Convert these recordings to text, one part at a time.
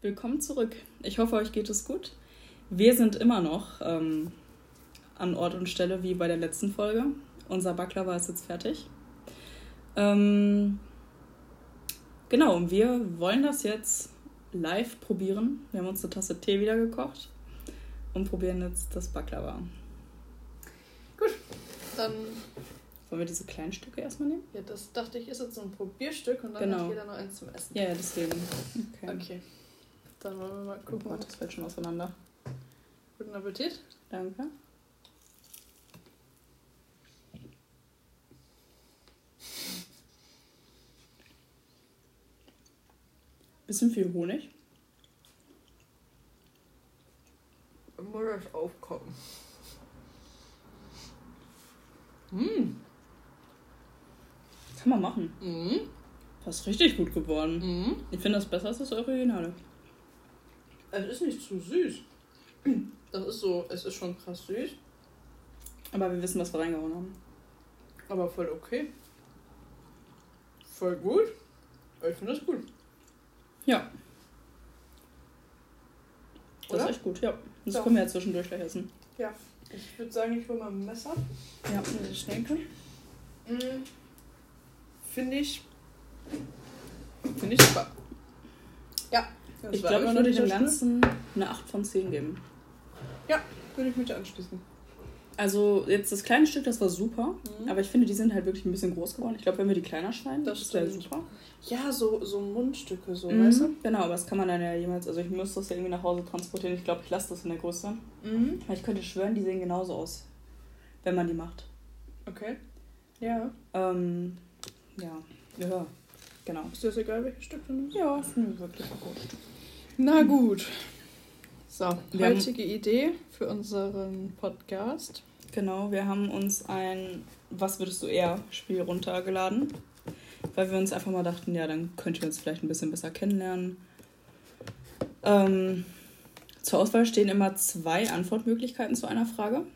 Willkommen zurück. Ich hoffe, euch geht es gut. Wir sind immer noch ähm, an Ort und Stelle wie bei der letzten Folge. Unser Baklava ist jetzt fertig. Ähm, genau, und wir wollen das jetzt live probieren. Wir haben uns eine Tasse Tee wieder gekocht und probieren jetzt das Baklava. Gut, dann. Wollen wir diese kleinen Stücke erstmal nehmen? Ja, das dachte ich, ist jetzt so ein Probierstück und dann Genau. hat jeder noch eins zum Essen. Ja, ja, deswegen. Okay. Okay. Dann wollen wir mal Guck gucken. mal, das fällt schon auseinander. Guten Appetit. Danke. Bisschen viel Honig. Muss das aufkommen. Mmh. Kann man machen. Mhm. Das ist richtig gut geworden. Mhm. Ich finde das besser als das Originale. Es ist nicht zu süß. Das ist so, es ist schon krass süß, Aber wir wissen, was wir reingehauen haben. aber voll okay. Voll gut. Ich finde das gut. Ja. Das Oder? ist echt gut, ja. Das Ja. können wir ja zwischendurch gleich essen. Ich würde sagen, ich hole mal ein Messer. Ja, wenn ich denke. Mhm. Finde ich. Finde ich super. Ja. Das Ich glaube, ich würde dem Ganzen eine 8 von 10 geben. Spiel. Würde ich mich da anschließen. Also jetzt das kleine Stück, das war super. Mhm. Aber ich finde, die sind halt wirklich ein bisschen groß geworden. Ich glaube, wenn wir die kleiner schneiden, Das das wäre super. Ja, so, so Mundstücke, so, Mhm. weißt du? Genau, aber das kann man dann ja jemals, also ich müsste das ja irgendwie nach Hause transportieren. Ich glaube, ich lasse das in der Größe. Mhm. Weil ich könnte schwören, die sehen genauso aus, wenn man die macht. Okay. Ja. Ähm, ja, ja, genau. Ist das egal, welches Stück du nimmst? Ja, ist mir wirklich wurscht. Na gut. So, Wir heutige Idee für unseren Podcast. Genau, wir haben uns ein Was würdest du eher Spiel runtergeladen, weil wir uns einfach mal dachten, ja, dann könnt ihr uns vielleicht ein bisschen besser kennenlernen. Ähm, zur Auswahl stehen immer zwei Antwortmöglichkeiten zu einer Frage.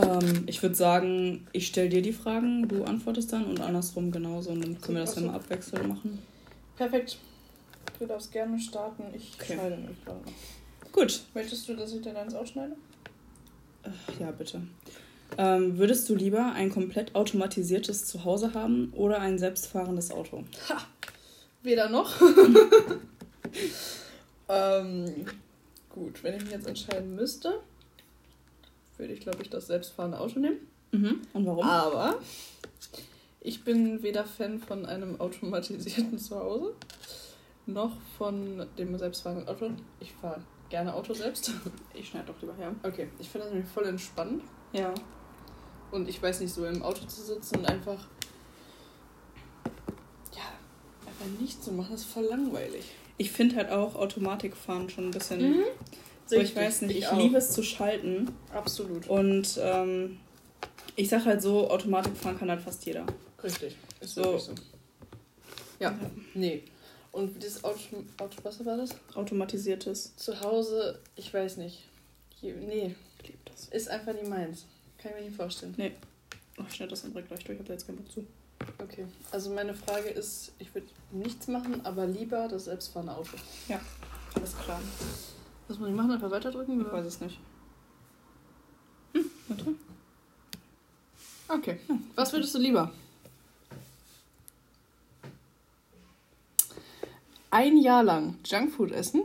Ähm, ich würde sagen, ich stelle dir die Fragen, du antwortest dann und andersrum genauso und dann können wir das ja mal abwechselnd machen. Perfekt. Du darfst gerne starten. Ich Okay. schneide mich gerade noch. Gut, Möchtest du, dass ich dir deins ausschneide? Ja, bitte. Ähm, würdest du lieber ein komplett automatisiertes Zuhause haben oder ein selbstfahrendes Auto? Weder noch. ähm, gut, wenn ich mich jetzt entscheiden müsste, würde ich, glaube ich, das selbstfahrende Auto nehmen. Mhm. Und warum? Aber ich bin weder Fan von einem automatisierten Zuhause noch von dem selbstfahrenden Auto. Ich fahre gerne Auto selbst. Ich schneide doch lieber her. Okay, ich finde das nämlich voll entspannt. Ja. Und ich weiß nicht, so im Auto zu sitzen und einfach. Ja, einfach nichts zu machen, ist voll langweilig. Ich finde halt auch Automatikfahren schon ein bisschen. So, ich weiß nicht, ich, auch. liebe es zu schalten. Absolut. Und ähm, ich sag halt so, Automatikfahren kann halt fast jeder. Richtig. Ist So. so. Ja, nee. Und das Auto, Auto, was war das? Automatisiertes. Zu Hause, ich weiß nicht. Hier, nee, Ich liebe das. ist einfach nie meins. Kann ich mir nicht vorstellen. Oh, ich schneide das dann direkt gleich durch, ich habe da jetzt keinen Bock zu. Okay, also meine Frage ist, ich würde nichts machen, aber lieber das selbstfahrende Auto. Alles klar. Was muss ich machen? Einfach weiterdrücken? Ich weiß es nicht. Hm, warte. Okay. Was würdest du lieber? Ein Jahr lang Junkfood essen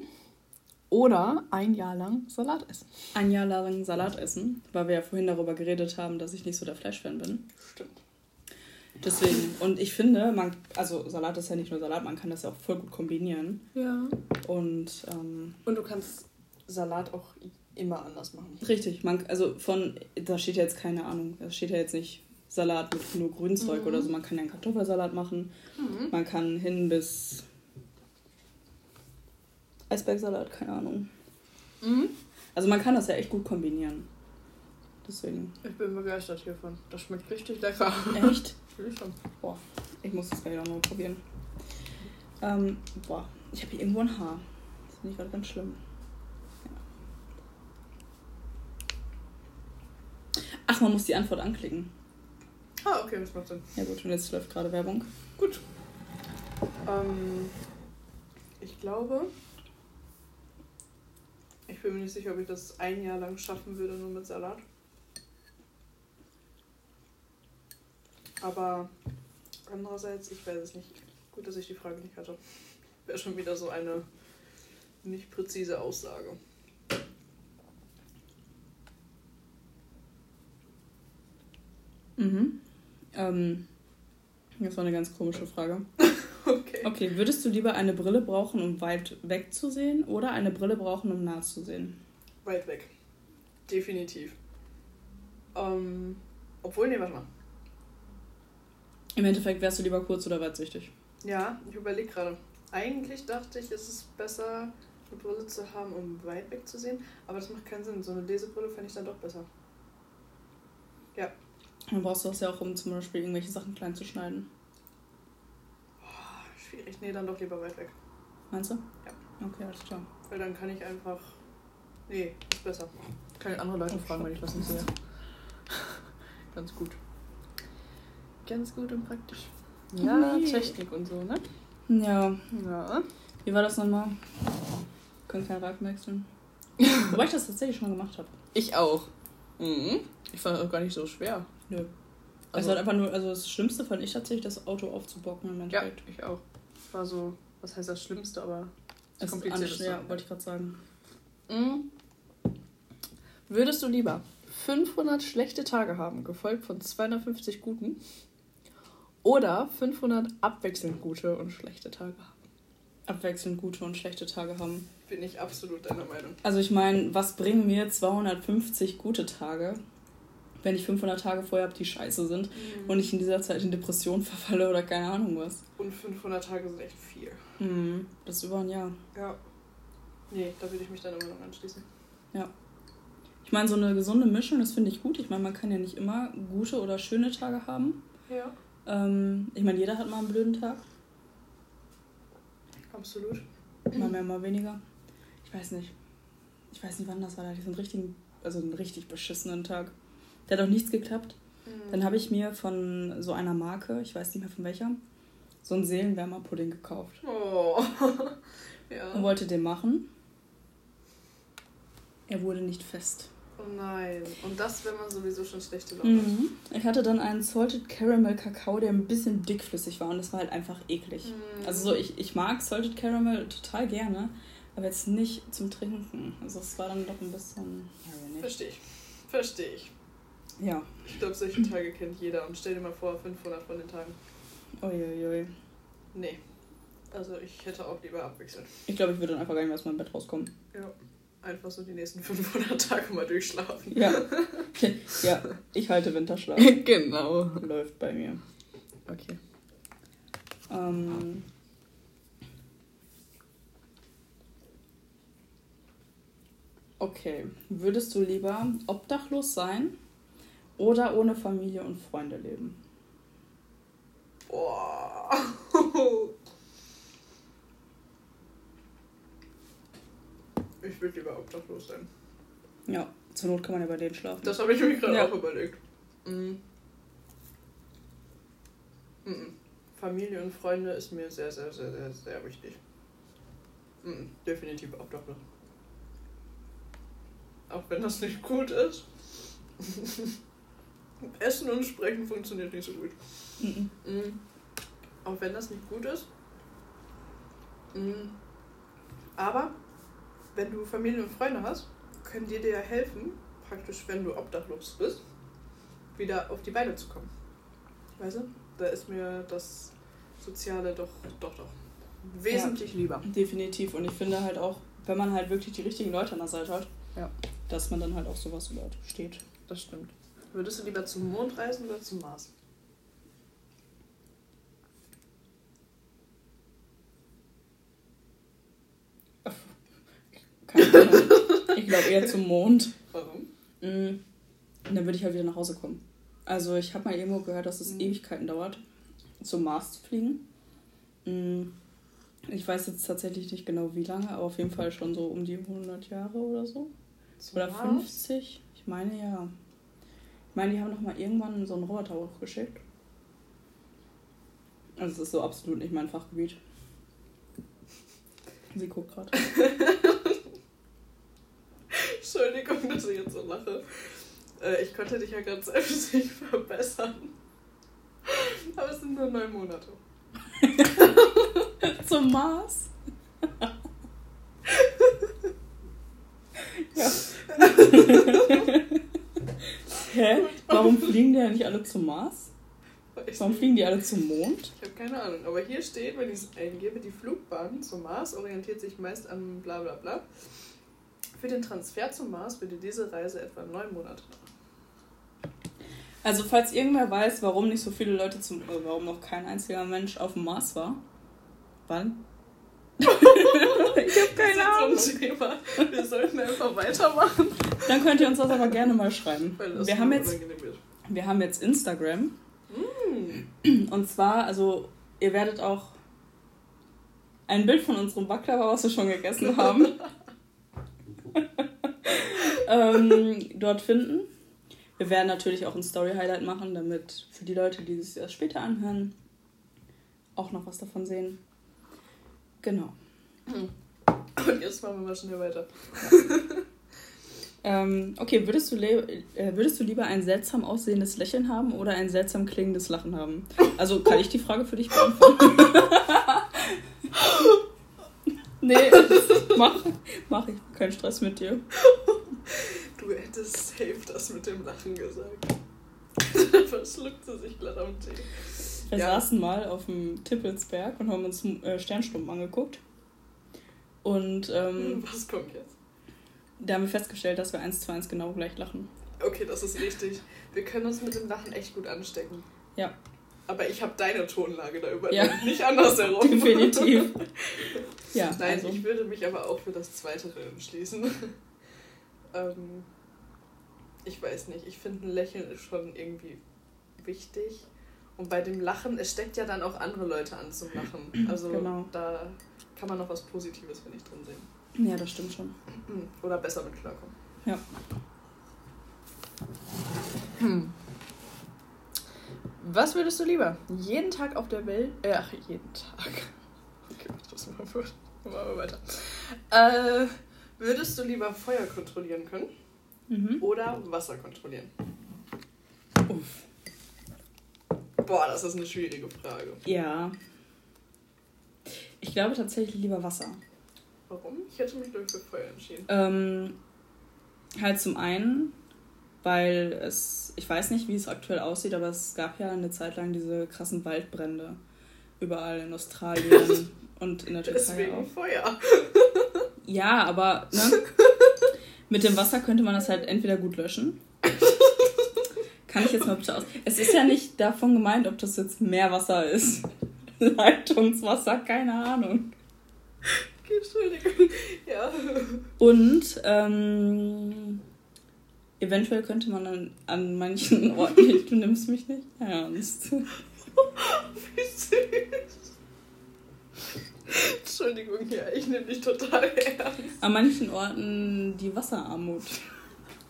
oder ein Jahr lang Salat essen? Ein Jahr lang Salat essen, weil wir ja vorhin darüber geredet haben, dass ich nicht so der Fleischfan bin. Stimmt. Deswegen, und ich finde, man, also Salat ist ja nicht nur Salat, man kann das ja auch voll gut kombinieren. Ja. Und ähm, Und du kannst Salat auch immer anders machen. richtig, man, also von, da steht ja jetzt keine Ahnung, da steht ja jetzt nicht Salat mit nur Grünzeug Mhm. oder so. Man kann ja einen Kartoffelsalat machen, man kann hin bis Eisbergsalat, keine Ahnung. Mhm. Also man kann das ja echt gut kombinieren. Deswegen. Ich bin begeistert hiervon. Das schmeckt richtig lecker. Echt? Ich schon. Boah, ich muss das gleich auch mal probieren. Ähm, boah, ich habe hier irgendwo ein Haar. Das finde ich gerade ganz schlimm. Ach, man muss die Antwort anklicken. Ah, okay, das macht Sinn. Ja gut, und jetzt läuft gerade Werbung. Gut. Ähm, Ich glaube, ich bin mir nicht sicher, ob ich das ein Jahr lang schaffen würde, nur mit Salat. Aber andererseits, ich weiß es nicht. Gut, dass ich die Frage nicht hatte. Wäre schon wieder so eine nicht präzise Aussage. Mhm. Ähm, das war eine ganz komische Frage. okay. Okay, würdest du lieber eine Brille brauchen, um weit weg zu sehen oder eine Brille brauchen, um nah zu sehen? Weit weg. Definitiv. Ähm, obwohl, nee, warte mal. Im Endeffekt wärst du lieber kurz oder weitsichtig. Ja, ich überlege gerade. Eigentlich dachte ich, es ist besser, eine Brille zu haben, um weit weg zu sehen. Aber das macht keinen Sinn. So eine Lesebrille fände ich dann doch besser. Ja. Dann brauchst du das ja auch, um zum Beispiel irgendwelche Sachen klein zu schneiden. Oh, schwierig. Nee, dann doch lieber weit weg. Meinst du? Ja. Okay, alles klar. Weil dann kann ich einfach. Nee, ist besser. Kann ich andere Leute fragen, wenn ich was nicht sehe. Ganz gut. Ganz gut und praktisch. Ja, nee. Technik und so, ne? Ja. Ja. Wie war das nochmal? Können keinen Reifen wechseln. Wobei ich das tatsächlich schon gemacht habe. Ich auch. Mhm. Ich fand das auch gar nicht so schwer. Nö. Also, also einfach nur, also das Schlimmste fand ich tatsächlich, das Auto aufzubocken im Endeffekt. Ja, ich auch. War so, was heißt das Schlimmste, aber das komplizierteste. Ja, wollte ich gerade sagen. Mhm. Würdest du lieber 500 schlechte Tage haben, gefolgt von 250 guten, oder 500 abwechselnd gute und schlechte Tage haben? Abwechselnd gute und schlechte Tage haben. Bin ich absolut deiner Meinung. Also ich meine, was bringen mir 250 gute Tage, wenn ich 500 Tage vorher habe, die scheiße sind mhm. und ich in dieser Zeit in Depression verfalle oder keine Ahnung was. Und 500 Tage sind echt viel. Mhm. Das ist über ein Jahr. Ja. Nee, da würde ich mich dann immer noch anschließen. Ja. Ich meine, so eine gesunde Mischung, das finde ich gut. Ich meine, man kann ja nicht immer gute oder schöne Tage haben. Ja. Ähm, ich meine, jeder hat mal einen blöden Tag. Absolut. Mal mehr, mal weniger. Ich weiß nicht. Ich weiß nicht, wann das war. Da hatte ich so einen richtigen, also einen richtig beschissenen Tag. Der hat auch nichts geklappt. Mhm. Dann habe ich mir von so einer Marke, ich weiß nicht mehr von welcher, so einen Seelenwärmerpudding gekauft. Oh. ja. Und wollte den machen. Er wurde nicht fest. Oh nein. Und das, wenn man sowieso schon schlechte Laune mhm. hat. Ich hatte dann einen Salted Caramel Kakao, der ein bisschen dickflüssig war und das war halt einfach eklig. Mhm. Also so, ich, ich mag Salted Caramel total gerne, aber jetzt nicht zum Trinken. Also es war dann doch ein bisschen... Ja, Verstehe ich. Verstehe ich. Ja. Ich glaube, solche Tage kennt jeder und stell dir mal vor, 500 von den Tagen. Uiuiui. Nee. Also ich hätte auch lieber abwechseln. Ich glaube, ich würde dann einfach gar nicht mehr aus meinem Bett rauskommen. Ja einfach so die nächsten 500 Tage mal durchschlafen. Ja, ja ich halte Winterschlaf. genau. Läuft bei mir. Okay. Ähm, okay. Würdest du lieber obdachlos sein oder ohne Familie und Freunde leben? Boah. Ich würde lieber obdachlos sein. Ja, zur Not kann man ja bei denen schlafen. Das habe ich mir gerade ja. auch überlegt. Mhm. Mhm. Familie und Freunde ist mir sehr, sehr, sehr, sehr, sehr wichtig. Mhm. Definitiv obdachlos. Auch wenn das nicht gut ist. Essen und Sprechen funktioniert nicht so gut. Mhm. Mhm. Auch wenn das nicht gut ist. Mhm. Aber wenn du Familie und Freunde hast, können die dir helfen, praktisch, wenn du obdachlos bist, wieder auf die Beine zu kommen. Weißt du? Da ist mir das Soziale doch, doch, doch wesentlich ja, lieber. Definitiv. Und ich finde halt auch, wenn man halt wirklich die richtigen Leute an der Seite hat, ja. dass man dann halt auch sowas übersteht. Das stimmt. Würdest du lieber zum Mond reisen oder zum Mars? ich glaube eher zum Mond. Warum? Mhm. Und dann würde ich halt wieder nach Hause kommen. Also ich habe mal irgendwo gehört, dass es mhm. Ewigkeiten dauert, zum Mars zu fliegen. Mhm. Ich weiß jetzt tatsächlich nicht genau wie lange, aber auf jeden Fall schon so um die 100 Jahre oder so. Zum oder Mars? 50. Ich meine ja. Ich meine, die haben noch mal irgendwann so einen Roboter hochgeschickt. Also es ist so absolut nicht mein Fachgebiet. Sie guckt gerade. Entschuldigung, dass ich jetzt so lache. Äh, ich konnte dich ja gerade selbst nicht verbessern. Aber es sind nur neun Monate. Zum Mars? ja. Hä? Warum fliegen die ja nicht alle zum Mars? Warum fliegen die alle zum Mond? Ich habe keine Ahnung. Aber hier steht, wenn ich es eingebe, die Flugbahn zum Mars orientiert sich meist an bla bla bla. Für den Transfer zum Mars würde diese Reise etwa neun Monate dauern. Also falls irgendwer weiß, warum nicht so viele Leute zum, äh, warum noch kein einziger Mensch auf dem Mars war, wann? Ich habe keine Ahnung. Thema. Wir sollten einfach weitermachen. Dann könnt ihr uns das aber gerne mal schreiben. Wir haben, jetzt, wir haben jetzt Instagram. Mm. Und zwar, also ihr werdet auch ein Bild von unserem Baklava, was wir schon gegessen haben, ähm, dort finden. Wir werden natürlich auch ein Story-Highlight machen, damit für die Leute, die es erst später anhören, auch noch was davon sehen. Genau. Und jetzt machen wir mal schnell weiter. ähm, okay, würdest du, äh, würdest du lieber ein seltsam aussehendes Lächeln haben oder ein seltsam klingendes Lachen haben? Also kann ich die Frage für dich beantworten? nee, mach, mach ich. Kein Stress mit dir. Du hättest safe das mit dem Lachen gesagt. Verschluckt sie sich glatt am Tee. Wir ja. saßen mal auf dem Tippelsberg und haben uns äh, Sternsturm angeguckt. Und ähm, was kommt jetzt? Da haben wir festgestellt, dass wir eins zu eins genau gleich lachen. Okay, das ist richtig. Wir können uns mit dem Lachen echt gut anstecken. Ja. Aber ich habe deine Tonlage da übernommen, ja. nicht andersherum. Definitiv. ja, Nein, also. ich würde mich aber auch für das Zweite entschließen. ähm, ich weiß nicht, ich finde ein Lächeln ist schon irgendwie wichtig. Und bei dem Lachen, es steckt ja dann auch andere Leute an zum Lachen. Also genau. da kann man noch was Positives, finde ich, drin sehen. Ja, das stimmt schon. Oder besser mit klarkommen. Ja. Hm. Was würdest du lieber? Jeden Tag auf der Welt. Äh, ach, jeden Tag. Okay, das mal vor. Machen wir weiter. Äh, würdest du lieber Feuer kontrollieren können? Mhm. Oder Wasser kontrollieren? Uff. Boah, das ist eine schwierige Frage. Ja. Ich glaube tatsächlich lieber Wasser. Warum? Ich hätte mich, für Feuer entschieden. Ähm, halt zum einen, weil es, ich weiß nicht, wie es aktuell aussieht, aber es gab ja eine Zeit lang diese krassen Waldbrände. Überall in Australien und in der Türkei Deswegen auch. Feuer. Ja, aber ne, mit dem Wasser könnte man das halt entweder gut löschen kann ich jetzt mal bitte aus. Es ist ja nicht davon gemeint, ob das jetzt Meerwasser ist. Leitungswasser, keine Ahnung. Entschuldigung. Ja. Und ähm, eventuell könnte man dann an manchen Orten. Du nimmst mich nicht ernst. Wie süß. Entschuldigung, ja, ich nehme dich total ernst. An manchen Orten die Wasserarmut.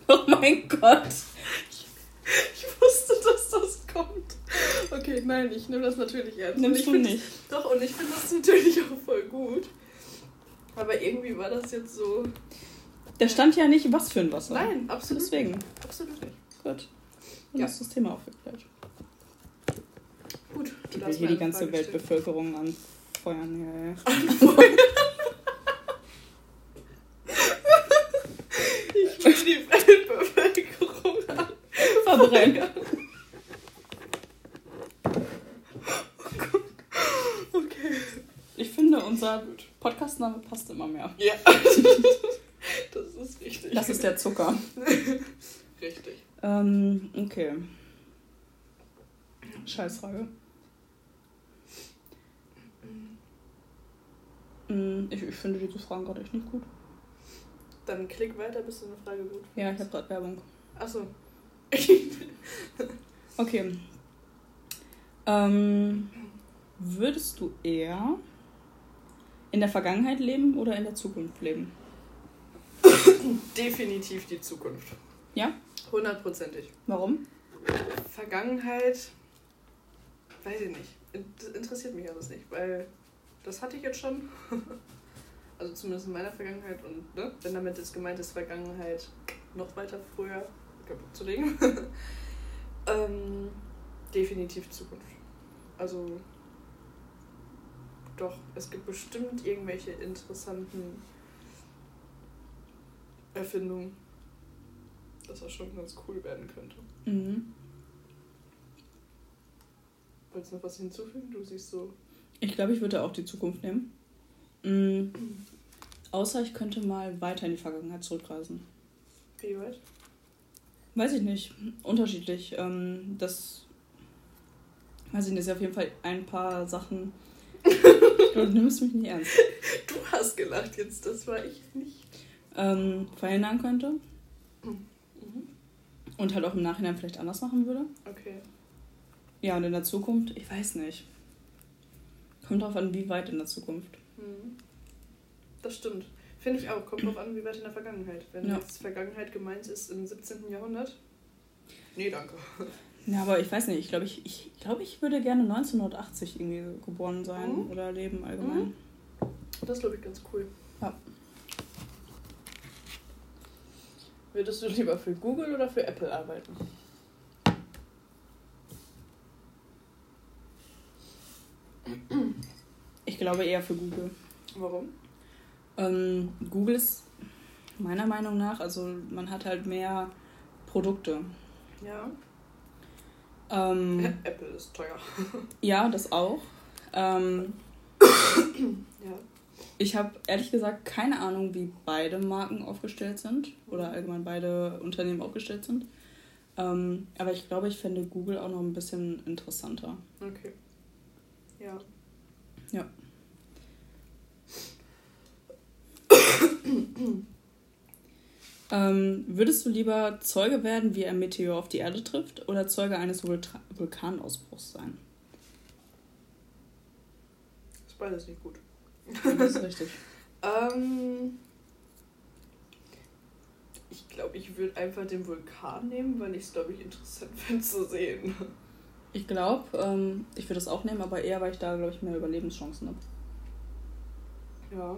Oh mein Gott. Ich wusste, dass das kommt. Okay, nein, ich nehme das natürlich ernst. Nimmst du nicht? Doch, und ich finde das natürlich auch voll gut. Aber irgendwie war das jetzt so. Da stand ja nicht, was für ein Wasser. Nein, absolut. Deswegen. Absolut nicht. Gut. Dann ja. ist das Thema aufgeklärt. Gut. Die will hier die ganze Weltbevölkerung anfeuern. Ja, ja. Anfeuern? ich will die Weltbevölkerung an verbrennen. okay. Ich finde, unser Podcastname passt immer mehr. Ja. das ist richtig. Das ist der Zucker. richtig. Ähm, okay. Scheißfrage. Mm, ich, ich finde diese Fragen gerade echt nicht gut. Dann klick weiter, bis du eine Frage gut findest. Ja, ich habe gerade Werbung. Achso. okay. Ähm, würdest du eher in der Vergangenheit leben oder in der Zukunft leben? Definitiv die Zukunft. Ja? Hundertprozentig. Warum? Vergangenheit, weiß ich nicht. Das interessiert mich alles nicht, weil das hatte ich jetzt schon. Also zumindest in meiner Vergangenheit und ne, wenn damit jetzt gemeint ist, Vergangenheit noch weiter früher kaputt zu legen, ähm, definitiv Zukunft. Also doch, es gibt bestimmt irgendwelche interessanten Erfindungen, dass das schon ganz cool werden könnte. Mhm. Wolltest du noch was hinzufügen? Du siehst so. Ich glaube, ich würde auch die Zukunft nehmen. Mhm. Außer ich könnte mal weiter in die Vergangenheit zurückreisen. Wie weit? Weiß ich nicht. Unterschiedlich. Ähm, das. Weiß ich nicht, auf jeden Fall ein paar Sachen. Du nimmst mich nicht ernst. Du hast gelacht jetzt, das war ich nicht. Ähm, verhindern könnte. Mhm. Und halt auch im Nachhinein vielleicht anders machen würde. Okay. Ja, und in der Zukunft, ich weiß nicht. Kommt drauf an, wie weit in der Zukunft. Mhm. Das stimmt. Finde ich auch. Kommt drauf an, wie weit in der Vergangenheit. Wenn ja. jetzt Vergangenheit gemeint ist im 17. Jahrhundert. Nee, danke. Ja, aber ich weiß nicht. Ich glaube, ich, ich, glaub, ich würde gerne 1980 irgendwie geboren sein mhm. oder leben allgemein. Mhm. Das glaube ich ganz cool. Ja. Würdest du lieber für Google oder für Apple arbeiten? Ich glaube eher für Google. Warum? Ähm, Google ist meiner Meinung nach, also man hat halt mehr Produkte. Ja. Ähm, Apple ist teuer. ja, das auch. Ähm, ja. Ich habe ehrlich gesagt keine Ahnung, wie beide Marken aufgestellt sind oder allgemein beide Unternehmen aufgestellt sind. Ähm, aber ich glaube, ich fände Google auch noch ein bisschen interessanter. Okay. Ja. Ja. ähm, würdest du lieber Zeuge werden, wie ein Meteor auf die Erde trifft, oder Zeuge eines Vulkanausbruchs sein? ist beides nicht gut. Das ist richtig. ähm, ich glaube, ich würde einfach den Vulkan nehmen, weil ich es, glaube ich, interessant finde zu sehen. Ich glaube, ähm, ich würde es auch nehmen, aber eher, weil ich da, glaube ich, mehr Überlebenschancen habe. Ja,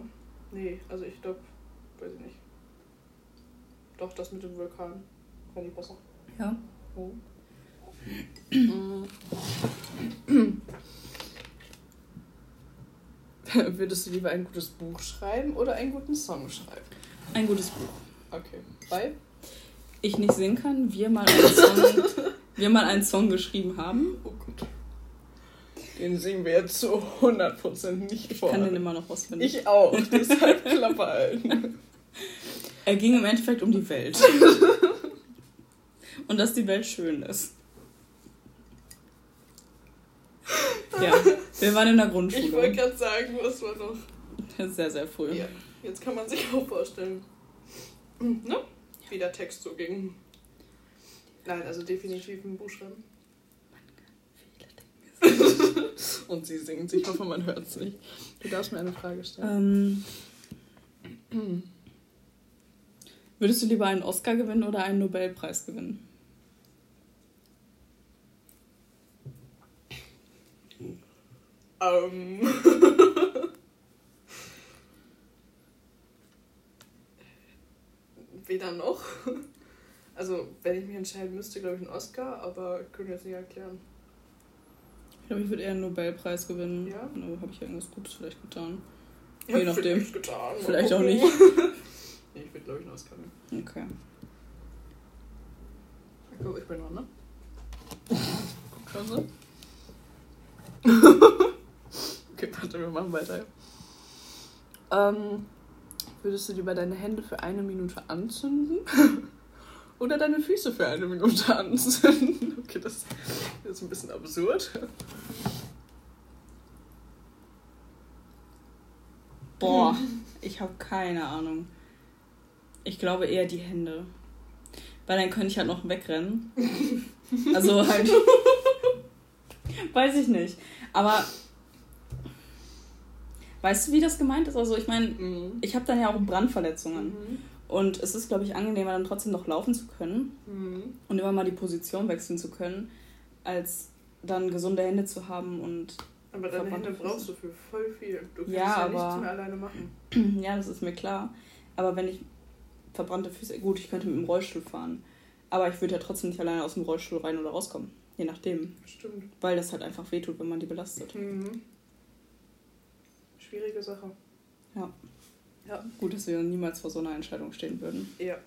nee, also ich glaube, weiß ich nicht. Doch, das mit dem Vulkan fände ich besser. Ja. Oh. Würdest du lieber ein gutes Buch schreiben oder einen guten Song schreiben? Ein gutes Buch. Okay. Weil? Ich nicht singen kann, wir mal einen Song, wir mal einen Song geschrieben haben. Oh Gott. Den singen wir jetzt zu 100% nicht vor. Ich kann den immer noch auswendig. Ich auch, deshalb Klappe halten. Er ging im Endeffekt um die Welt. Und dass die Welt schön ist. Ja, wir waren in der Grundschule. Ich wollte gerade sagen, was war noch? Sehr, sehr früh. Ja, jetzt kann man sich auch vorstellen. Ne? Wie der Text so ging. Nein, also definitiv ein Buch schreiben. Und sie singt. Ich hoffe, man hört es nicht. Du darfst mir eine Frage stellen. Ähm, würdest du lieber einen Oscar gewinnen oder einen Nobelpreis gewinnen? Ähm. Weder noch. Also, wenn ich mich entscheiden müsste, glaube ich einen Oscar, aber können wir jetzt nicht erklären. Ich glaube, ich würde eher einen Nobelpreis gewinnen. Ja? No, habe ich irgendwas Gutes vielleicht getan? Ja, Je nachdem. Vielleicht, getan, vielleicht auch nicht. glaube ich, einen Oscar nehmen. Okay. Guck, ich bin dran, ne? Guck schon so. Okay, warte, wir machen weiter. Ähm, würdest du lieber deine Hände für eine Minute anzünden? Oder deine Füße für eine Minute anzünden? Okay, das ist ein bisschen absurd. Boah, ich habe keine Ahnung. Ich glaube eher die Hände. Weil dann könnte ich halt noch wegrennen. Also halt. Weiß ich nicht. Aber Weißt du, wie das gemeint ist? Also ich meine, mhm. ich habe dann ja auch Brandverletzungen. Mhm. Und es ist, glaube ich, angenehmer, dann trotzdem noch laufen zu können mhm. und immer mal die Position wechseln zu können, als dann gesunde Hände zu haben und Aber deine Hände brauchst du für voll viel. Du kannst ja, ja aber, nichts mehr alleine machen. ja, das ist mir klar. Aber wenn ich verbrannte Füße. Gut, ich könnte mit dem Rollstuhl fahren. Aber ich würde ja trotzdem nicht alleine aus dem Rollstuhl rein oder rauskommen. Je nachdem. Stimmt. Weil das halt einfach wehtut, wenn man die belastet. Mhm. Schwierige Sache. Ja. Ja. Gut, dass wir niemals vor so einer Entscheidung stehen würden. Ja.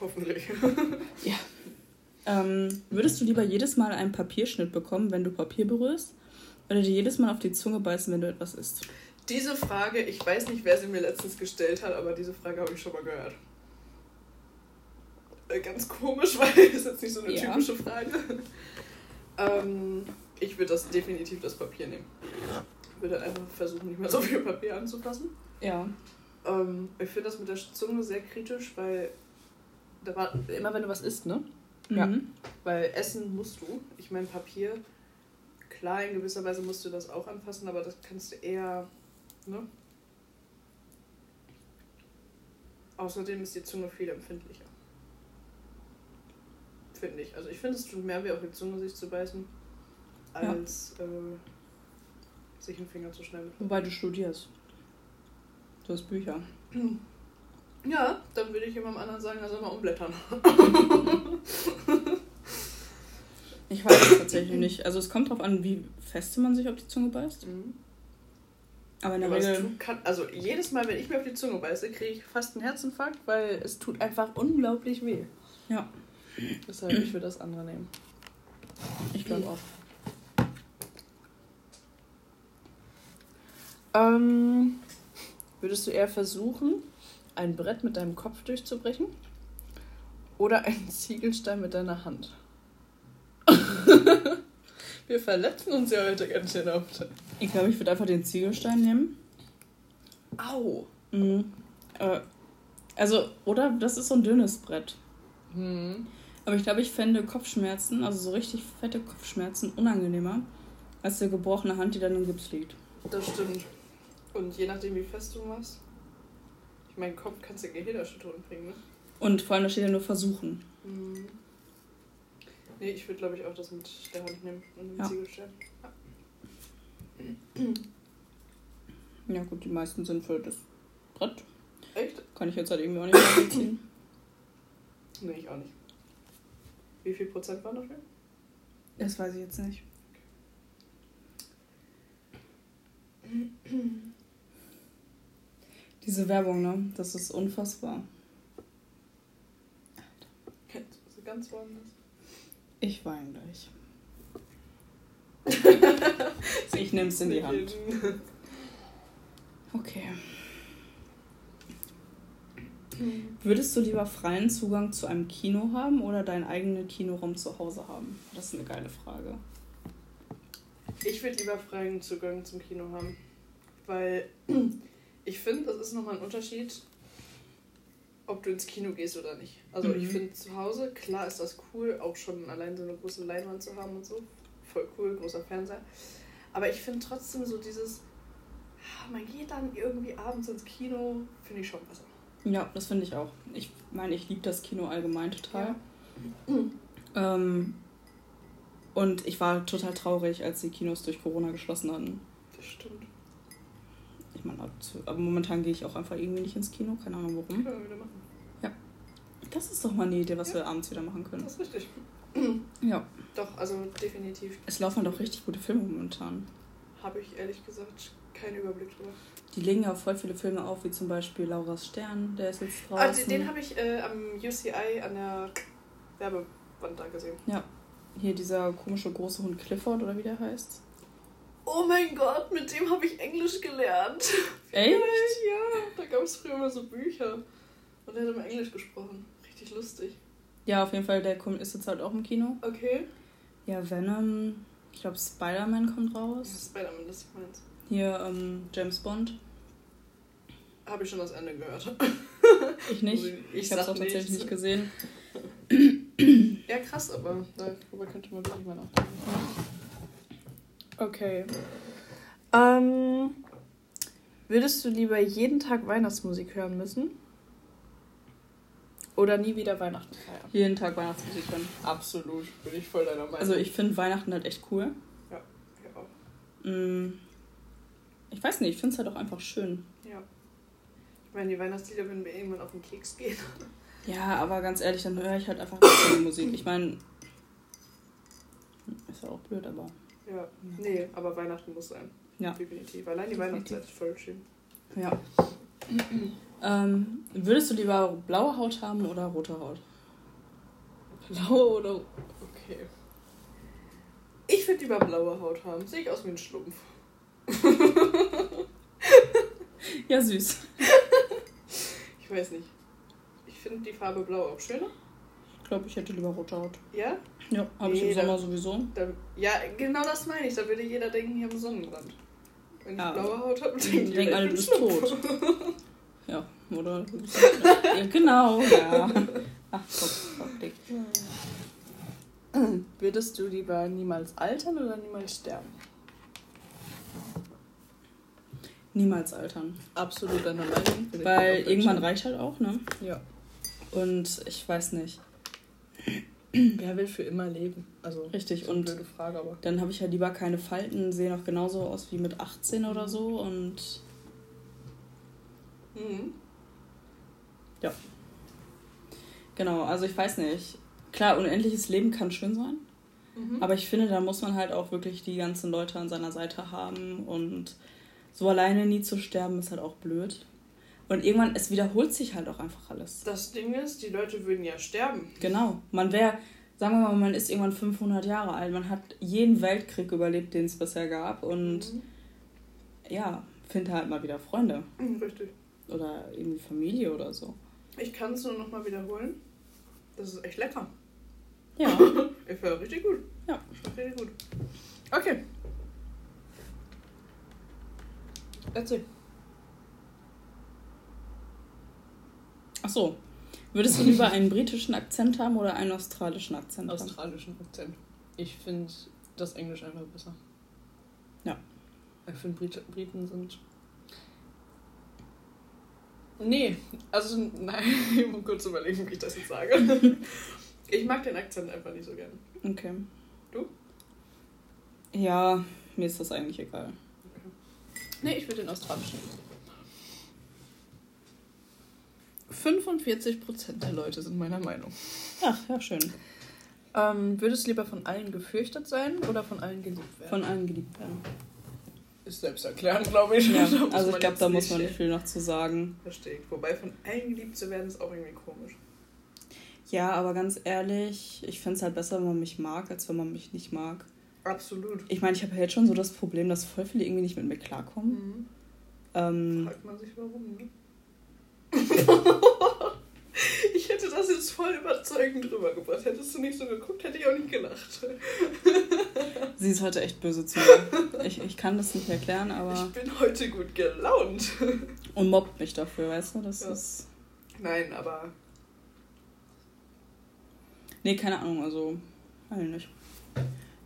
Hoffentlich. ja. Ähm, würdest du lieber jedes Mal einen Papierschnitt bekommen, wenn du Papier berührst? Oder dir jedes Mal auf die Zunge beißen, wenn du etwas isst? Diese Frage, ich weiß nicht, wer sie mir letztens gestellt hat, aber diese Frage habe ich schon mal gehört. Äh, ganz komisch, weil es jetzt nicht so eine Ja. typische Frage. ähm, ich würde das definitiv das Papier nehmen. Ich würde einfach versuchen, nicht mehr so viel Papier anzufassen. Ja. Ähm, ich finde das mit der Zunge sehr kritisch, weil da war immer wenn du was isst, ne? Ja. Mhm. Weil essen musst du. Ich meine, Papier, klar, in gewisser Weise musst du das auch anfassen, aber das kannst du eher, ne? Außerdem ist die Zunge viel empfindlicher. Finde ich. Also ich finde, es tut mehr weh, auf die Zunge sich zu beißen, als äh, sich einen Finger zu schneiden. Wobei du studierst. Du hast Bücher. Ja, dann würde ich jemandem anderen sagen, er soll mal umblättern. Ich weiß es tatsächlich nicht. Also es kommt drauf an, wie feste man sich auf die Zunge beißt. Aber in der Regel. tut, kann, also jedes Mal, wenn ich mir auf die Zunge beiße, kriege ich fast einen Herzinfarkt, weil es tut einfach unglaublich weh. Ja, Deshalb ich würde das andere nehmen. ich glaube auch. Ähm, würdest du eher versuchen, ein Brett mit deinem Kopf durchzubrechen oder einen Ziegelstein mit deiner Hand? Wir verletzen uns ja heute ganz schön oft. Ich glaube, ich würde einfach den Ziegelstein nehmen. Au. Mhm. Äh, also, oder das ist so ein dünnes Brett. Hm. Aber ich glaube, ich fände Kopfschmerzen, also so richtig fette Kopfschmerzen, unangenehmer als eine gebrochene Hand, die dann im Gips liegt. Das stimmt. Und je nachdem, wie fest du machst. Ich meine, Kopf kannst du Gehirnerschütterung kriegen, ne? Und vor allem, da steht ja nur versuchen. Mhm. Nee, ich würde glaube ich auch das mit der Hand nehmen und den Ja. Ziegelstein. Ja, gut, die meisten sind für das Brett. Echt? Kann ich jetzt halt irgendwie auch nicht nachvollziehen. Nee, ich auch nicht. Wie viel Prozent waren dafür? Das weiß ich jetzt nicht. Diese Werbung, ne? Das ist unfassbar. Also ganz woanders. Ich weine gleich. ich nehm's in die Hand. Okay. Würdest du lieber freien Zugang zu einem Kino haben oder deinen eigenen Kinoraum zu Hause haben? Das ist eine geile Frage. Ich würde lieber freien Zugang zum Kino haben. Weil ich finde, das ist nochmal ein Unterschied, ob du ins Kino gehst oder nicht. Also Mhm. ich finde zu Hause, klar ist das cool, auch schon allein so eine große Leinwand zu haben und so. Voll cool, großer Fernseher. Aber ich finde trotzdem so dieses, ah, man geht dann irgendwie abends ins Kino, finde ich schon besser. Ja, das finde ich auch. Ich meine, ich liebe das Kino allgemein total. Ja. Ähm, und ich war total traurig, als die Kinos durch Corona geschlossen hatten. Das stimmt. Ich meine, aber momentan gehe ich auch einfach irgendwie nicht ins Kino. Keine Ahnung warum. Können wir wieder machen. Das ist doch mal eine Idee, was Ja. wir abends wieder machen können. Das ist richtig. Ja. Doch, also definitiv Es laufen doch richtig gute Filme momentan. habe ich ehrlich gesagt keinen Überblick drüber. Die legen ja auch voll viele Filme auf, wie zum Beispiel Laura's Stern, der ist jetzt draußen. Ah, den, habe ich äh, am UCI an der Werbewand da gesehen. Hier dieser komische große Hund Clifford oder wie der heißt. Oh mein Gott, mit dem habe ich Englisch gelernt. Echt? Ja, da gab es früher immer so Bücher. Und er hat immer Englisch gesprochen. Richtig lustig. Ja, auf jeden Fall, der kommt, ist jetzt halt auch im Kino. Okay. Ja, Venom. Ich glaube, Spider-Man kommt raus. ist Spider-Man, das ist meins. Hier ähm, James Bond. Habe ich schon das Ende gehört. Ich nicht. Ich Ich habe es auch tatsächlich nichts. nicht gesehen. Ja, krass, aber darüber könnte man wirklich mal nachdenken. Okay. Ähm, würdest du lieber jeden Tag Weihnachtsmusik hören müssen? Oder nie wieder Weihnachten feiern? Jeden Tag Weihnachtsmusik hören. Absolut, bin ich voll deiner Meinung. Also ich finde Weihnachten halt echt cool. Ja, auch. Mm, ich weiß nicht, ich finde es halt auch einfach schön. Ja. Ich meine, die Weihnachtslieder würden mir irgendwann auf den Keks gehen. Ja, aber ganz ehrlich, dann höre ich halt einfach nicht die Musik. Ich meine, ist ja auch blöd, aber. Ja, nee, aber Weihnachten muss sein. Ja. Definitiv. Allein die Weihnachtszeit ist voll schön. Ja. ähm, würdest du lieber blaue Haut haben oder rote Haut? Blaue oder. Okay. Ich würde lieber blaue Haut haben. Sehe ich aus wie ein Schlumpf. Ja, süß. Ich weiß nicht. Ich finde die Farbe blau auch schöner. Ich glaube, ich hätte lieber rote Haut. Ja? Ja, habe ich im Sommer sowieso. Da, ja, genau das meine ich. Da würde jeder denken, ich habe einen Sonnenbrand. Wenn ich Ja. blaue Haut habe, Die denken die, denken alle, ich du bist tot. Ja, oder? ja, genau, ja. Ach, guck, guck, dick. Würdest du lieber niemals altern oder niemals sterben? Niemals altern. Absolut deine Meinung. Weil irgendwann reicht halt auch, ne? Ja. Und ich weiß nicht. Wer will für immer leben? Also, Richtig, und- Frage, aber. Dann habe ich ja lieber keine Falten, sehe noch genauso aus wie mit 18 oder so und Mhm. genau, also ich weiß nicht. Klar, unendliches Leben kann schön sein, Mhm. aber ich finde, da muss man halt auch wirklich die ganzen Leute an seiner Seite haben und so alleine nie zu sterben ist halt auch blöd. Und irgendwann, es wiederholt sich halt auch einfach alles. Das Ding ist, die Leute würden ja sterben. Genau, man wäre, sagen wir mal, man ist irgendwann 500 Jahre alt, man hat jeden Weltkrieg überlebt, den es bisher gab und Mhm. ja, finde halt mal wieder Freunde Mhm, Richtig. oder irgendwie Familie oder so. Ich kann es nur nochmal wiederholen. Das ist echt lecker. Ja. Ich finde richtig gut. Ja. Schmeckt richtig gut. Okay. Erzähl. Ach so. Würdest du lieber einen britischen Akzent haben oder einen australischen Akzent haben? Australischen Akzent. Ich finde das Englisch einfach besser. Ja. Ich finde Brit Briten sind. Nee, also nein, ich muss kurz überlegen, wie ich das jetzt sage. Ich mag den Akzent einfach nicht so gern. Okay. Du? Ja, mir ist das eigentlich egal. Nee, ich will den australischen. 45% der Leute sind meiner Meinung. Ach, ja, schön. Ähm, würdest du lieber von allen gefürchtet sein oder von allen geliebt werden? Von allen geliebt werden. Ist selbst erklären, glaube ich. Ja, also ich glaube, da muss man nicht viel noch zu sagen. Verstehe ich. Wobei von allen geliebt zu werden, ist auch irgendwie komisch. Ja, aber ganz ehrlich, ich finde es halt besser, wenn man mich mag, als wenn man mich nicht mag. Absolut. Ich meine, ich habe ja jetzt schon so das Problem, dass voll viele irgendwie nicht mit mir klarkommen. Mhm. Ähm, Fragt man sich warum, ne? ich hätte das jetzt voll überzeugend rübergebracht. Hättest du nicht so geguckt, hätte ich auch nicht gelacht. sie ist heute echt böse zu mir. Ich, ich kann das nicht erklären, aber. Ich bin heute gut gelaunt. Und mobbt mich dafür, weißt du? Das Ja. ist. Nein, aber Nee, keine Ahnung, also. Weiß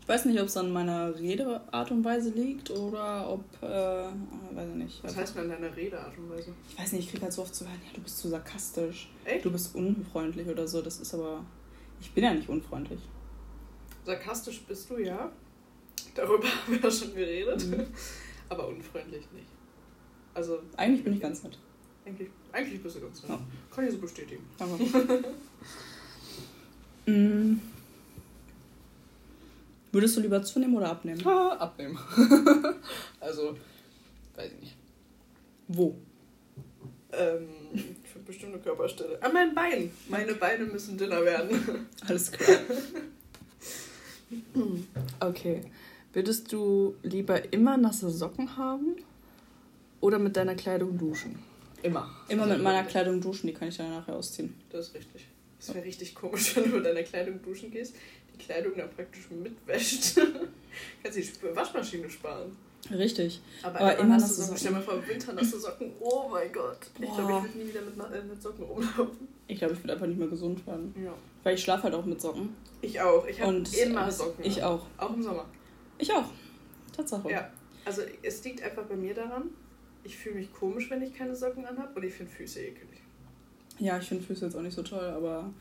ich weiß nicht, ob es an meiner Redeart und Weise liegt oder ob. Äh, weiß ich nicht. was heißt denn deine Redeart und Weise? Ich weiß nicht, ich kriege halt so oft zu hören, ja, du bist zu sarkastisch. Echt? Du bist unfreundlich oder so. Das ist aber. Ich bin ja nicht unfreundlich. Sarkastisch bist du, ja. Darüber haben wir ja schon geredet. Mhm. Aber unfreundlich nicht. Also, Eigentlich bin ich ganz nett. eigentlich, eigentlich bist du ganz nett. Ja. Kann ich so bestätigen. Aber. Würdest du lieber zunehmen oder abnehmen? Ah, abnehmen. also, weiß ich nicht. Wo? Ähm, für bestimmte Körperstelle. An meinen Beinen. Meine Beine müssen dünner werden. Alles klar. Okay. Würdest du lieber immer nasse Socken haben oder mit deiner Kleidung duschen? Immer. Immer mit meiner Kleidung duschen, die kann ich dann nachher ausziehen. Das ist richtig. Das wäre richtig komisch, wenn du mit deiner Kleidung duschen gehst, die Kleidung dann praktisch mitwäscht. Kannst die Waschmaschine sparen. Richtig. Aber, Aber immer nasse nasse Socken. Stell dir mal vor, winternasse Socken. Oh mein Gott. Ich glaube, ich würde nie wieder mit, äh, mit Socken rumlaufen. Ich glaube, ich würde einfach nicht mehr gesund werden. Ja. Weil ich schlafe halt auch mit Socken. Ich auch. Ich habe immer Socken. Ich auch. Auch im Sommer. Ich auch. Tatsache. Ja. Also es liegt einfach bei mir daran, ich fühle mich komisch, wenn ich keine Socken anhabe und ich finde Füße ekelig. Ja, ich finde Füße jetzt auch nicht so toll, aber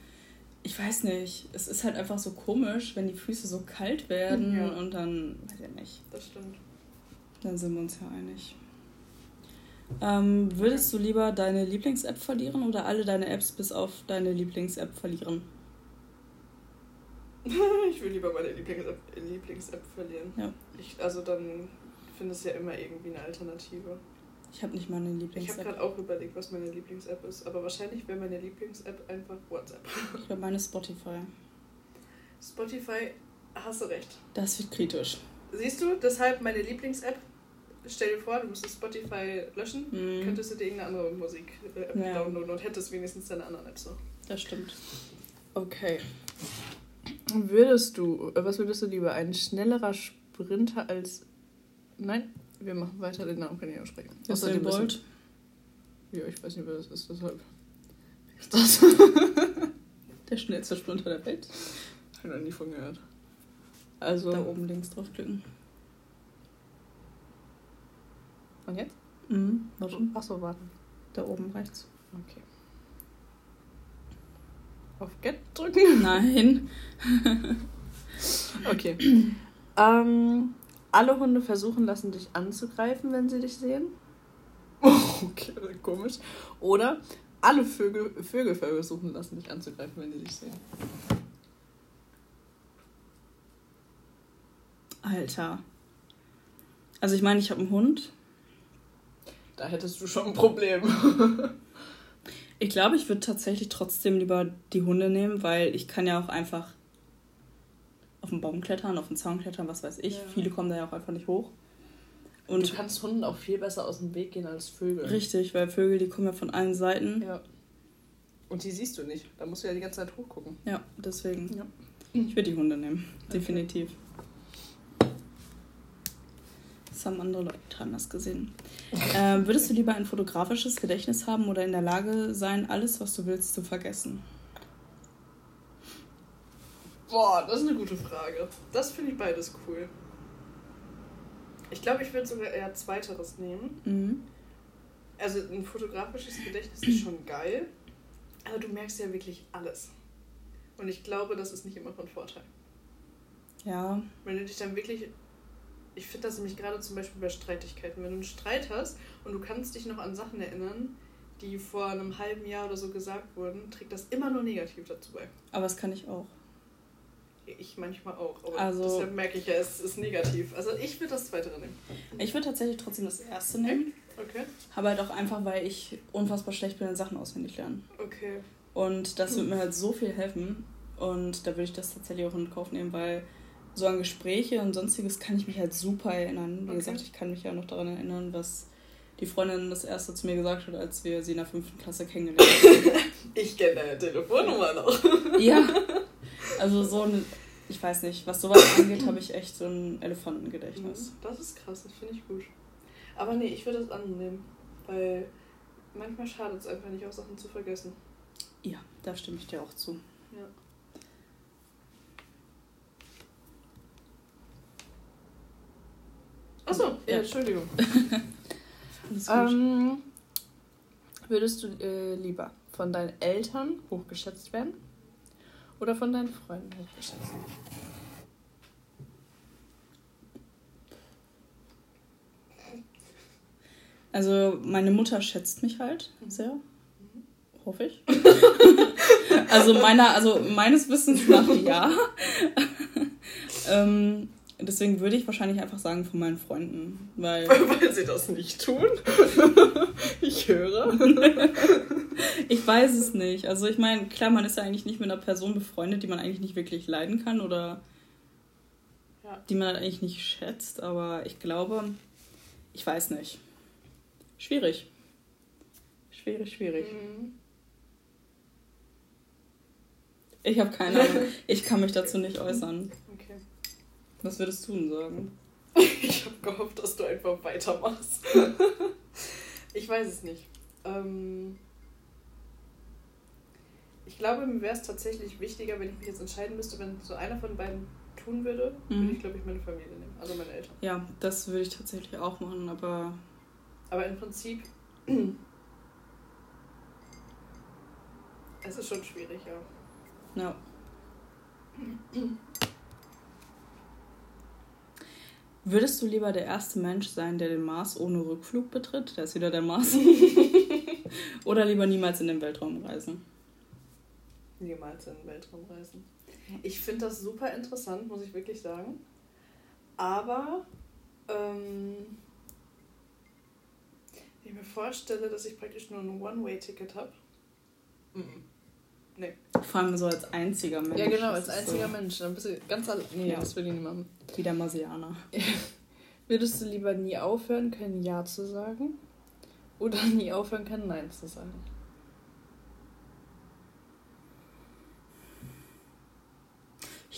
ich weiß nicht. Es ist halt einfach so komisch, wenn die Füße so kalt werden Ja. und dann, weiß ich nicht. Das stimmt. Dann sind wir uns ja einig. Ähm, würdest du lieber deine Lieblings-App verlieren oder alle deine Apps bis auf deine Lieblings-App verlieren? ich will lieber meine Lieblings-App Lieblings verlieren. Ja. Ich, also dann finde es ja immer irgendwie eine Alternative. Ich habe nicht mal eine Lieblings-App. Ich habe gerade auch überlegt, was meine Lieblings-App ist. Aber wahrscheinlich wäre meine Lieblings-App einfach WhatsApp. Ich glaube, meine Spotify. Spotify, hast du recht. Das wird kritisch. Siehst du, deshalb meine Lieblings-App stell dir vor, du müsstest Spotify löschen, mhm. könntest du dir irgendeine andere Musik-App ja. downloaden und hättest wenigstens deine anderen Apps noch. Das stimmt. Okay. Würdest du, äh, was würdest du lieber, ein schnellerer Sprinter als. Nein, wir machen weiter, den Namen kann ich aussprechen. Usain Bolt? Ja, ich weiß nicht, wer das ist, deshalb. Wer ist das? der schnellste Sprinter der Welt. Hab ich noch nie von gehört. Also. Da oben links draufklicken. Und jetzt? Mhm, warte. Achso, warten. Da oben rechts. Okay. Auf Get drücken? Nein. okay. ähm, alle Hunde versuchen lassen, dich anzugreifen, wenn sie dich sehen. okay, komisch. Oder alle Vögel, Vögel versuchen lassen, dich anzugreifen, wenn sie dich sehen. Alter. Also ich meine, ich habe einen Hund da hättest du schon ein Problem. ich glaube, ich würde tatsächlich trotzdem lieber die Hunde nehmen, weil ich kann ja auch einfach auf den Baum klettern, auf den Zaun klettern, was weiß ich. Ja. Viele kommen da ja auch einfach nicht hoch. Und du kannst Hunden auch viel besser aus dem Weg gehen als Vögel. Richtig, weil Vögel, die kommen ja von allen Seiten. Ja. Und die siehst du nicht. Da musst du ja die ganze Zeit hochgucken. Ja, deswegen. Ja. Ich würde die Hunde nehmen. Okay. Definitiv. Das haben andere Leute anders gesehen. Ähm, würdest du lieber ein fotografisches Gedächtnis haben oder in der Lage sein, alles, was du willst, zu vergessen? Boah, das ist eine gute Frage. Das finde ich beides cool. Ich glaube, ich würde sogar eher Zweiteres nehmen. Mhm. Also ein fotografisches Gedächtnis ist schon geil, aber du merkst ja wirklich alles. Und ich glaube, das ist nicht immer von Vorteil. Ja. Wenn du dich dann wirklich ich finde das nämlich gerade zum Beispiel bei Streitigkeiten. Wenn du einen Streit hast und du kannst dich noch an Sachen erinnern, die vor einem halben Jahr oder so gesagt wurden, trägt das immer nur negativ dazu bei. Aber das kann ich auch. Ich manchmal auch, aber also, deshalb merke ich ja, es ist negativ. Also ich würde das zweite nehmen. Ich würde tatsächlich trotzdem das erste nehmen. Okay. Aber halt auch einfach, weil ich unfassbar schlecht bin in Sachen auswendig lernen. Okay. Und das würde mir halt so viel helfen. Und da würde ich das tatsächlich auch in Kauf nehmen, weil so an Gespräche und sonstiges kann ich mich halt super erinnern. Wie okay. gesagt, ich kann mich ja noch daran erinnern, was die Freundin das erste zu mir gesagt hat, als wir sie in der fünften Klasse kennengelernt haben. ich kenne deine Telefonnummer noch. ja. Also so ein, ich weiß nicht, was sowas angeht, habe ich echt so ein Elefantengedächtnis. Mhm, das ist krass, das finde ich gut. Aber nee, ich würde das annehmen, weil manchmal schadet es einfach nicht, auch Sachen zu vergessen. Ja, da stimme ich dir auch zu. Ja. Achso, ja, Entschuldigung. ähm, würdest du äh, lieber von deinen Eltern hochgeschätzt werden oder von deinen Freunden hochgeschätzt? Also meine Mutter schätzt mich halt sehr. Hoffe ich. also meiner, also meines Wissens nach ja. ähm, Deswegen würde ich wahrscheinlich einfach sagen von meinen Freunden. Weil, weil sie das nicht tun. ich höre. Ich weiß es nicht. Also ich meine, klar, man ist ja eigentlich nicht mit einer Person befreundet, die man eigentlich nicht wirklich leiden kann oder ja. die man eigentlich nicht schätzt. Aber ich glaube, ich weiß nicht. Schwierig. Schwierig, schwierig. Mhm. Ich habe keine Ahnung. Ich kann mich dazu nicht äußern. Was würdest du denn sagen? ich habe gehofft, dass du einfach weitermachst. ich weiß es nicht. Ähm ich glaube, mir wäre es tatsächlich wichtiger, wenn ich mich jetzt entscheiden müsste, wenn so einer von beiden tun würde, mhm. würde ich, glaube ich, meine Familie nehmen. Also meine Eltern. Ja, das würde ich tatsächlich auch machen, aber. Aber im Prinzip. es ist schon schwierig, ja. Ja. Würdest du lieber der erste Mensch sein, der den Mars ohne Rückflug betritt? Der ist wieder der Mars. Oder lieber niemals in den Weltraum reisen? Niemals in den Weltraum reisen. Ich finde das super interessant, muss ich wirklich sagen. Aber ähm, wenn ich mir vorstelle, dass ich praktisch nur ein One-Way-Ticket habe. Mhm. Nee. Vor allem so als einziger Mensch. Ja, genau, als einziger so. Mensch. Dann bist du ganz allein. Nee, ja. das will ich nicht machen. Wie der Marsianer. Würdest du lieber nie aufhören können, Ja zu sagen? Oder nie aufhören können, Nein zu sagen?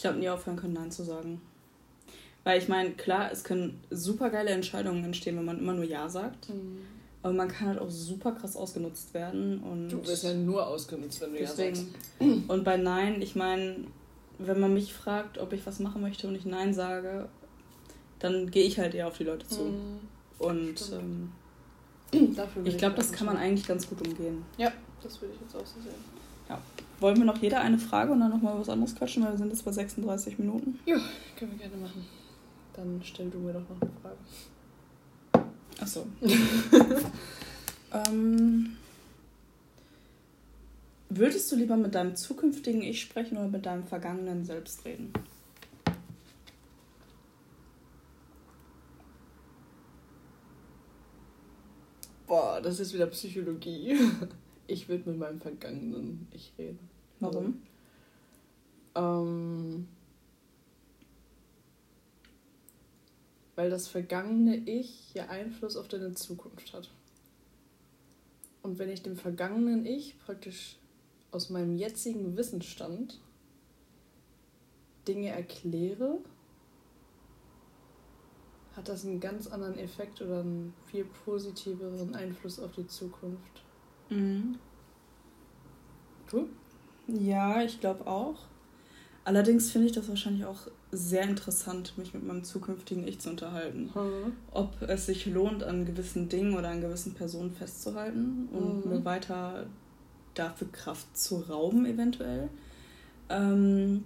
Glaube, nie aufhören können, Nein zu sagen. Weil ich meine, klar, es können super geile Entscheidungen entstehen, wenn man immer nur Ja sagt. Mhm. Aber man kann halt auch super krass ausgenutzt werden. Und du wirst ja nur ausgenutzt, wenn du deswegen. Ja sagst. Und bei Nein, ich meine, wenn man mich fragt, ob ich was machen möchte und ich Nein sage, dann gehe ich halt eher auf die Leute zu. Mhm. Und ähm, ich glaube, das kann man eigentlich ganz gut umgehen. Ja, das würde ich jetzt auch so sehen. Ja. Wollen wir noch jeder eine Frage und dann nochmal was anderes quatschen, weil wir sind jetzt bei 36 Minuten? Ja, können wir gerne machen. Dann stell du mir doch noch eine Frage. Achso. ähm, würdest du lieber mit deinem zukünftigen Ich sprechen oder mit deinem vergangenen Selbst reden? Boah, das ist wieder Psychologie. Ich würde mit meinem vergangenen Ich reden. Warum? Ähm, weil das vergangene Ich ja Einfluss auf deine Zukunft hat. Und wenn ich dem vergangenen Ich praktisch aus meinem jetzigen Wissensstand Dinge erkläre, hat das einen ganz anderen Effekt oder einen viel positiveren Einfluss auf die Zukunft. Mhm. Du? Ja, ich glaube auch. Allerdings finde ich das wahrscheinlich auch sehr interessant, mich mit meinem zukünftigen Ich zu unterhalten. Mhm. Ob es sich lohnt, an gewissen Dingen oder an gewissen Personen festzuhalten und mhm. mir weiter dafür Kraft zu rauben, eventuell. Ähm,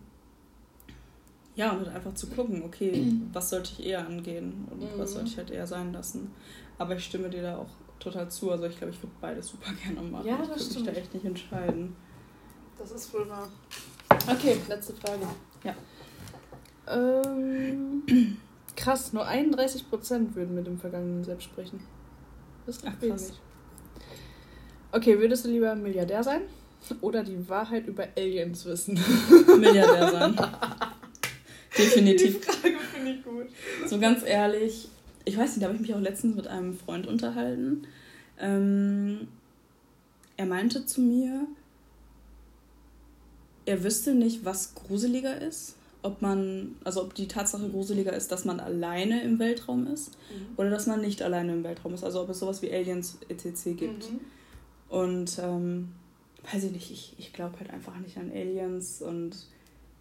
ja, und halt einfach zu gucken, okay, was sollte ich eher angehen und mhm. was sollte ich halt eher sein lassen. Aber ich stimme dir da auch total zu. Also ich glaube, ich würde beides super gerne machen. Ja, das ich würde mich da echt nicht entscheiden. Das ist wohl wahr. Okay, letzte Frage. Ja. Ähm, krass, nur 31% würden mit dem vergangenen Selbst sprechen. Das ist Ach, wenig. Okay, würdest du lieber Milliardär sein oder die Wahrheit über Aliens wissen? Milliardär sein. Definitiv. Die Frage finde ich gut. So ganz ehrlich, ich weiß nicht, da habe ich mich auch letztens mit einem Freund unterhalten. Ähm, er meinte zu mir, er wüsste nicht, was gruseliger ist. Ob man, also ob die Tatsache gruseliger ist, dass man alleine im Weltraum ist mhm. oder dass man nicht alleine im Weltraum ist. Also ob es sowas wie Aliens etc. gibt. Mhm. Und ähm, weiß ich nicht, ich, ich glaube halt einfach nicht an Aliens und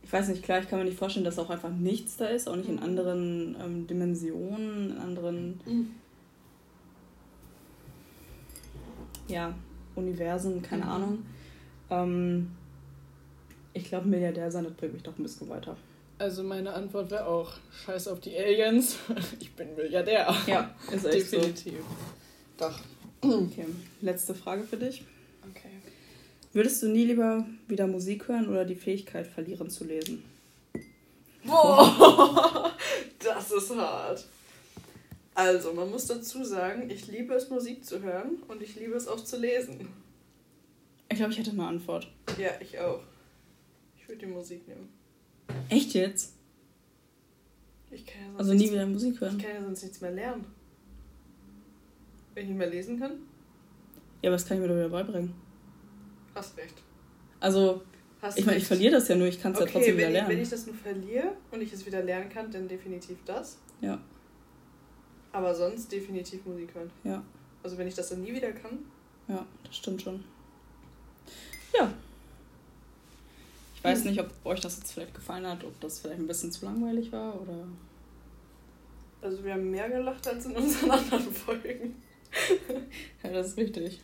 ich weiß nicht, klar, ich kann mir nicht vorstellen, dass auch einfach nichts da ist, auch nicht in mhm. anderen ähm, Dimensionen, in anderen mhm. ja, Universen, keine mhm. Ahnung. Ähm, ich glaube, Milliardär sein, das bringt mich doch ein bisschen weiter. Also meine Antwort wäre auch, scheiß auf die Aliens, ich bin Milliardär. Ja, ist echt Definitiv. So. Doch. Okay, letzte Frage für dich. Okay. Würdest du nie lieber wieder Musik hören oder die Fähigkeit verlieren zu lesen? Boah, das ist hart. Also, man muss dazu sagen, ich liebe es, Musik zu hören und ich liebe es auch zu lesen. Ich glaube, ich hätte eine Antwort. Ja, ich auch. Ich würde die Musik nehmen. Echt jetzt? Ich kann ja sonst also nie wieder Musik hören? Ich kann ja sonst nichts mehr lernen. Wenn ich nicht mehr lesen kann? Ja, aber das kann ich mir doch wieder beibringen. Hast recht. Also, Hast ich meine, ich verliere das ja nur, ich kann es okay, ja trotzdem wieder lernen. Ich, wenn ich das nur verliere und ich es wieder lernen kann, dann definitiv das. Ja. Aber sonst definitiv Musik hören. Ja. Also wenn ich das dann nie wieder kann. Ja, das stimmt schon. Ja. Ich weiß nicht, ob euch das jetzt vielleicht gefallen hat, ob das vielleicht ein bisschen zu langweilig war oder. Also wir haben mehr gelacht als in unseren anderen Folgen. ja, das ist richtig.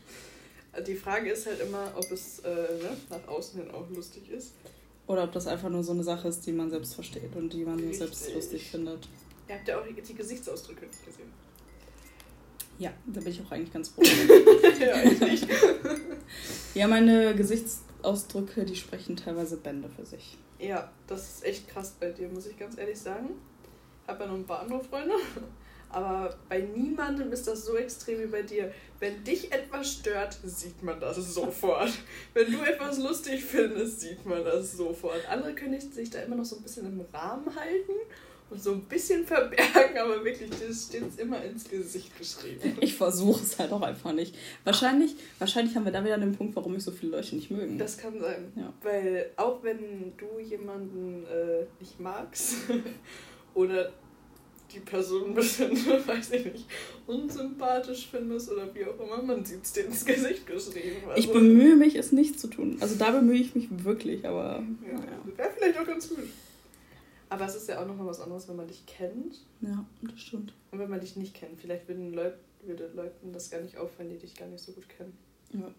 Also die Frage ist halt immer, ob es äh, ne, nach außen hin auch lustig ist. Oder ob das einfach nur so eine Sache ist, die man selbst versteht und die man richtig. selbst lustig findet. Ihr habt ja auch die Gesichtsausdrücke nicht gesehen. Ja, da bin ich auch eigentlich ganz froh. ja, eigentlich. ja, meine Gesichtsausdrücke, die sprechen teilweise Bände für sich. Ja, das ist echt krass bei dir, muss ich ganz ehrlich sagen. Ich habe ja noch ein paar andere Freunde. Aber bei niemandem ist das so extrem wie bei dir. Wenn dich etwas stört, sieht man das sofort. Wenn du etwas lustig findest, sieht man das sofort. Andere können sich da immer noch so ein bisschen im Rahmen halten und so ein bisschen verbergen, aber wirklich, das steht immer ins Gesicht geschrieben. Ich versuche es halt auch einfach nicht. Wahrscheinlich, wahrscheinlich haben wir da wieder den Punkt, warum mich so viele Leute nicht mögen. Das kann sein. Ja. Weil auch wenn du jemanden äh, nicht magst oder die Person ein bisschen, weiß ich nicht, unsympathisch findest oder wie auch immer, man sieht es dir ins Gesicht geschrieben. Also, ich bemühe mich, es nicht zu tun. Also da bemühe ich mich wirklich, aber. Ja, ja. Wäre vielleicht auch ganz gut. Aber es ist ja auch nochmal was anderes, wenn man dich kennt. Ja, das stimmt. Und wenn man dich nicht kennt. Vielleicht würden Leut, würde Leuten das gar nicht auffallen, die dich gar nicht so gut kennen. Ja.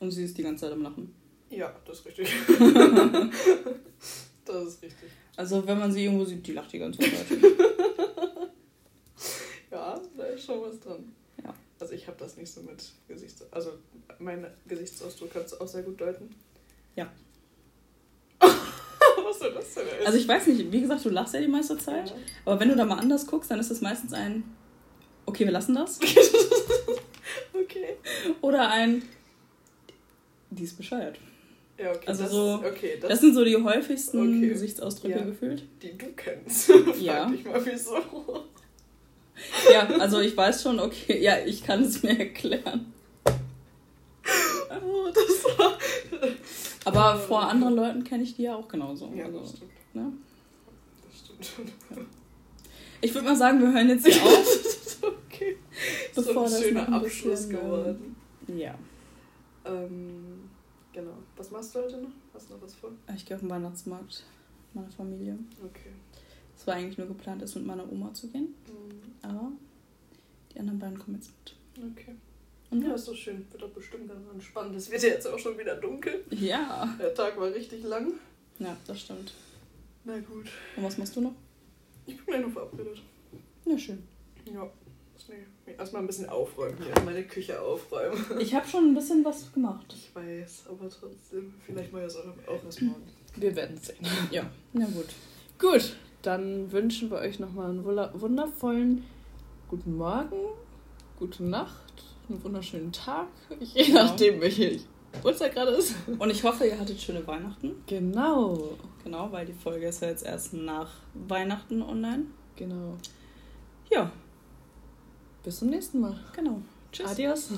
Und sie ist die ganze Zeit am Lachen. Ja, das ist richtig. das ist richtig. Also wenn man sie irgendwo sieht, die lacht die ganze Zeit. ja, da ist schon was dran. Ja. Also ich habe das nicht so mit Gesichts... Also mein Gesichtsausdruck kannst du auch sehr gut deuten. Ja. was soll das denn? Also ich weiß nicht, wie gesagt, du lachst ja die meiste Zeit. Ja. Aber wenn du da mal anders guckst, dann ist es meistens ein... Okay, wir lassen das. okay. Oder ein... Die ist bescheuert. Ja, okay. Also das, so, okay, das, das, sind so die häufigsten okay. Gesichtsausdrücke ja, gefühlt. Die du kennst. ja. Frag dich mal, wieso. Ja, also ich weiß schon, okay, ja, ich kann es mir erklären. Oh, das war. Aber vor anderen Leuten kenne ich die ja auch genauso. Ja, also, das stimmt. Ne? Das stimmt. Ja. Ich würde mal sagen, wir hören jetzt hier auf. okay. Bevor so ein schöner Abschluss geworden. Ja. Ähm, Genau. Was machst du heute noch? Hast du noch was vor? Ich gehe auf den Weihnachtsmarkt mit meiner Familie. Okay. Es war eigentlich nur geplant, es mit meiner Oma zu gehen. Mhm. Aber die anderen beiden kommen jetzt mit. Okay. Und ja, ist doch schön. Wird doch bestimmt ganz entspannt. Es wird ja jetzt auch schon wieder dunkel. Ja. Der Tag war richtig lang. Ja, das stimmt. Na gut. Und was machst du noch? Ich bin gleich noch verabredet. Ja, schön. Ja. Nee, erstmal ein bisschen aufräumen hier, meine Küche aufräumen. Ich habe schon ein bisschen was gemacht. Ich weiß, aber trotzdem, vielleicht mal das auch erst morgen. Wir werden sehen. Ja, na gut. Gut, dann wünschen wir euch nochmal einen wundervollen guten Morgen, gute Nacht, einen wunderschönen Tag, je genau. nachdem, welche Uhrzeit gerade ist. Und ich hoffe, ihr hattet schöne Weihnachten. Genau. Genau, weil die Folge ist ja jetzt erst nach Weihnachten online. Genau. Ja, bis zum nächsten Mal. Genau. Tschüss. Adios.